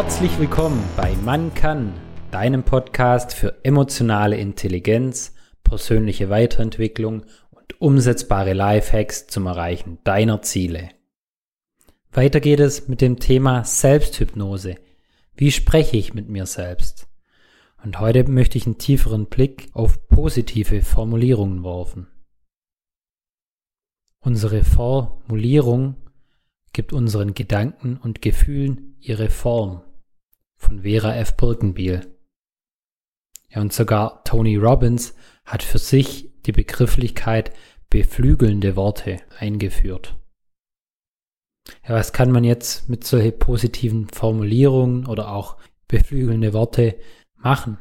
Herzlich willkommen bei Man kann, deinem Podcast für emotionale Intelligenz, persönliche Weiterentwicklung und umsetzbare Lifehacks zum Erreichen deiner Ziele. Weiter geht es mit dem Thema Selbsthypnose. Wie spreche ich mit mir selbst? Und heute möchte ich einen tieferen Blick auf positive Formulierungen werfen. Unsere Formulierung gibt unseren Gedanken und Gefühlen ihre Form von Vera F. Birkenbiel. Ja, und sogar Tony Robbins hat für sich die Begrifflichkeit beflügelnde Worte eingeführt. Ja, was kann man jetzt mit solchen positiven Formulierungen oder auch beflügelnde Worte machen?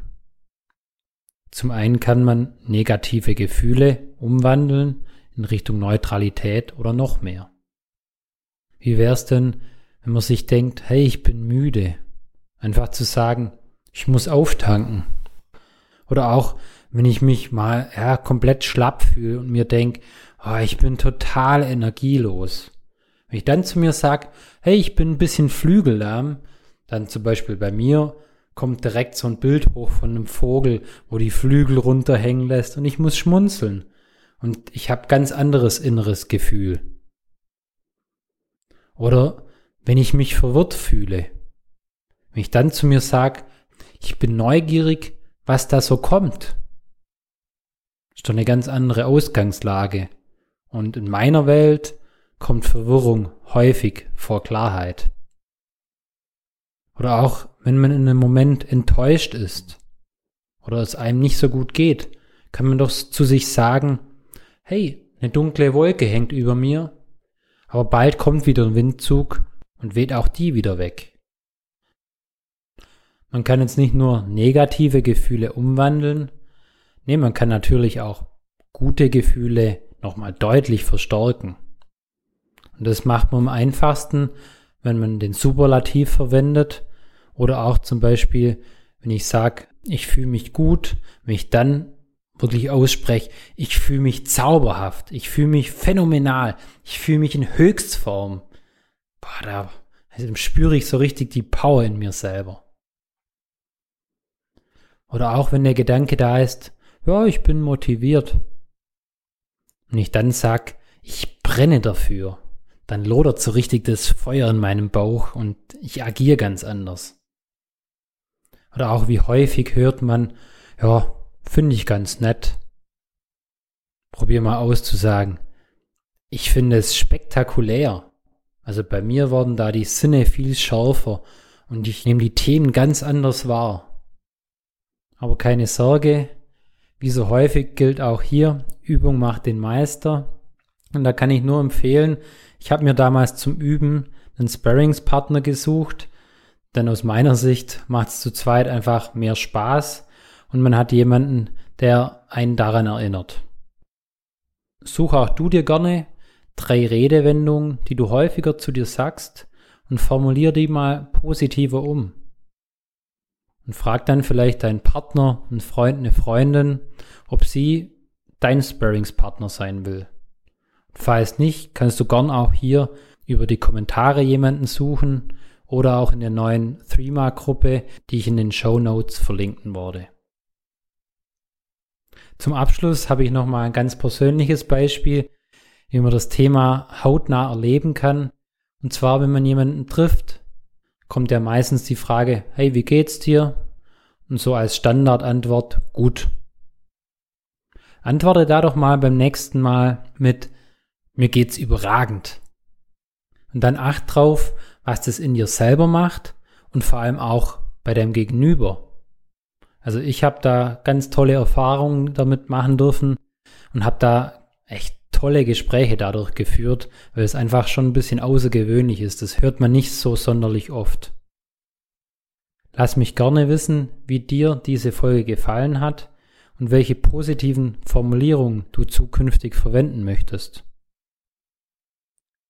Zum einen kann man negative Gefühle umwandeln in Richtung Neutralität oder noch mehr. Wie wär's denn, wenn man sich denkt, hey, ich bin müde Einfach zu sagen, ich muss auftanken. Oder auch, wenn ich mich mal ja, komplett schlapp fühle und mir denke, oh, ich bin total energielos. Wenn ich dann zu mir sage, hey, ich bin ein bisschen flügellahm, dann zum Beispiel bei mir kommt direkt so ein Bild hoch von einem Vogel, wo die Flügel runterhängen lässt und ich muss schmunzeln. Und ich habe ganz anderes inneres Gefühl. Oder wenn ich mich verwirrt fühle, wenn ich dann zu mir sage, ich bin neugierig, was da so kommt, ist doch eine ganz andere Ausgangslage. Und in meiner Welt kommt Verwirrung häufig vor Klarheit. Oder auch, wenn man in einem Moment enttäuscht ist oder es einem nicht so gut geht, kann man doch zu sich sagen, hey, eine dunkle Wolke hängt über mir, aber bald kommt wieder ein Windzug und weht auch die wieder weg. Man kann jetzt nicht nur negative Gefühle umwandeln, nee, man kann natürlich auch gute Gefühle nochmal deutlich verstärken. Und das macht man am einfachsten, wenn man den Superlativ verwendet oder auch zum Beispiel, wenn ich sage, ich fühle mich gut, wenn ich dann wirklich ausspreche, ich fühle mich zauberhaft, ich fühle mich phänomenal, ich fühle mich in Höchstform. Boah, da also spüre ich so richtig die Power in mir selber. Oder auch wenn der Gedanke da ist, ja, ich bin motiviert. Und ich dann sag, ich brenne dafür, dann lodert so richtig das Feuer in meinem Bauch und ich agiere ganz anders. Oder auch wie häufig hört man, ja, finde ich ganz nett. Probier mal auszusagen. Ich finde es spektakulär. Also bei mir wurden da die Sinne viel schärfer und ich nehme die Themen ganz anders wahr. Aber keine Sorge, wie so häufig gilt auch hier, Übung macht den Meister. Und da kann ich nur empfehlen, ich habe mir damals zum Üben einen Sparringspartner gesucht, denn aus meiner Sicht macht es zu zweit einfach mehr Spaß und man hat jemanden, der einen daran erinnert. Such auch du dir gerne drei Redewendungen, die du häufiger zu dir sagst und formulier die mal positiver um und frag dann vielleicht deinen Partner, einen Freund, eine Freundin, ob sie dein Sparringspartner sein will. Falls nicht, kannst du gern auch hier über die Kommentare jemanden suchen oder auch in der neuen Threema-Gruppe, die ich in den Show Notes verlinken wurde. Zum Abschluss habe ich nochmal ein ganz persönliches Beispiel, wie man das Thema hautnah erleben kann. Und zwar, wenn man jemanden trifft, kommt ja meistens die Frage, hey, wie geht's dir? Und so als Standardantwort, gut. Antworte da doch mal beim nächsten Mal mit, mir geht's überragend. Und dann acht drauf, was das in dir selber macht und vor allem auch bei deinem Gegenüber. Also ich habe da ganz tolle Erfahrungen damit machen dürfen und habe da echt tolle Gespräche dadurch geführt, weil es einfach schon ein bisschen außergewöhnlich ist. Das hört man nicht so sonderlich oft. Lass mich gerne wissen, wie dir diese Folge gefallen hat und welche positiven Formulierungen du zukünftig verwenden möchtest.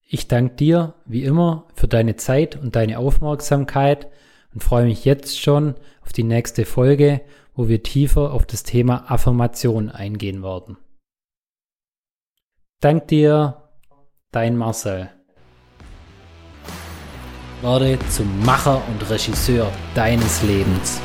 Ich danke dir wie immer für deine Zeit und deine Aufmerksamkeit und freue mich jetzt schon auf die nächste Folge, wo wir tiefer auf das Thema Affirmation eingehen werden. Dank dir, dein Marcel. Werde zum Macher und Regisseur deines Lebens.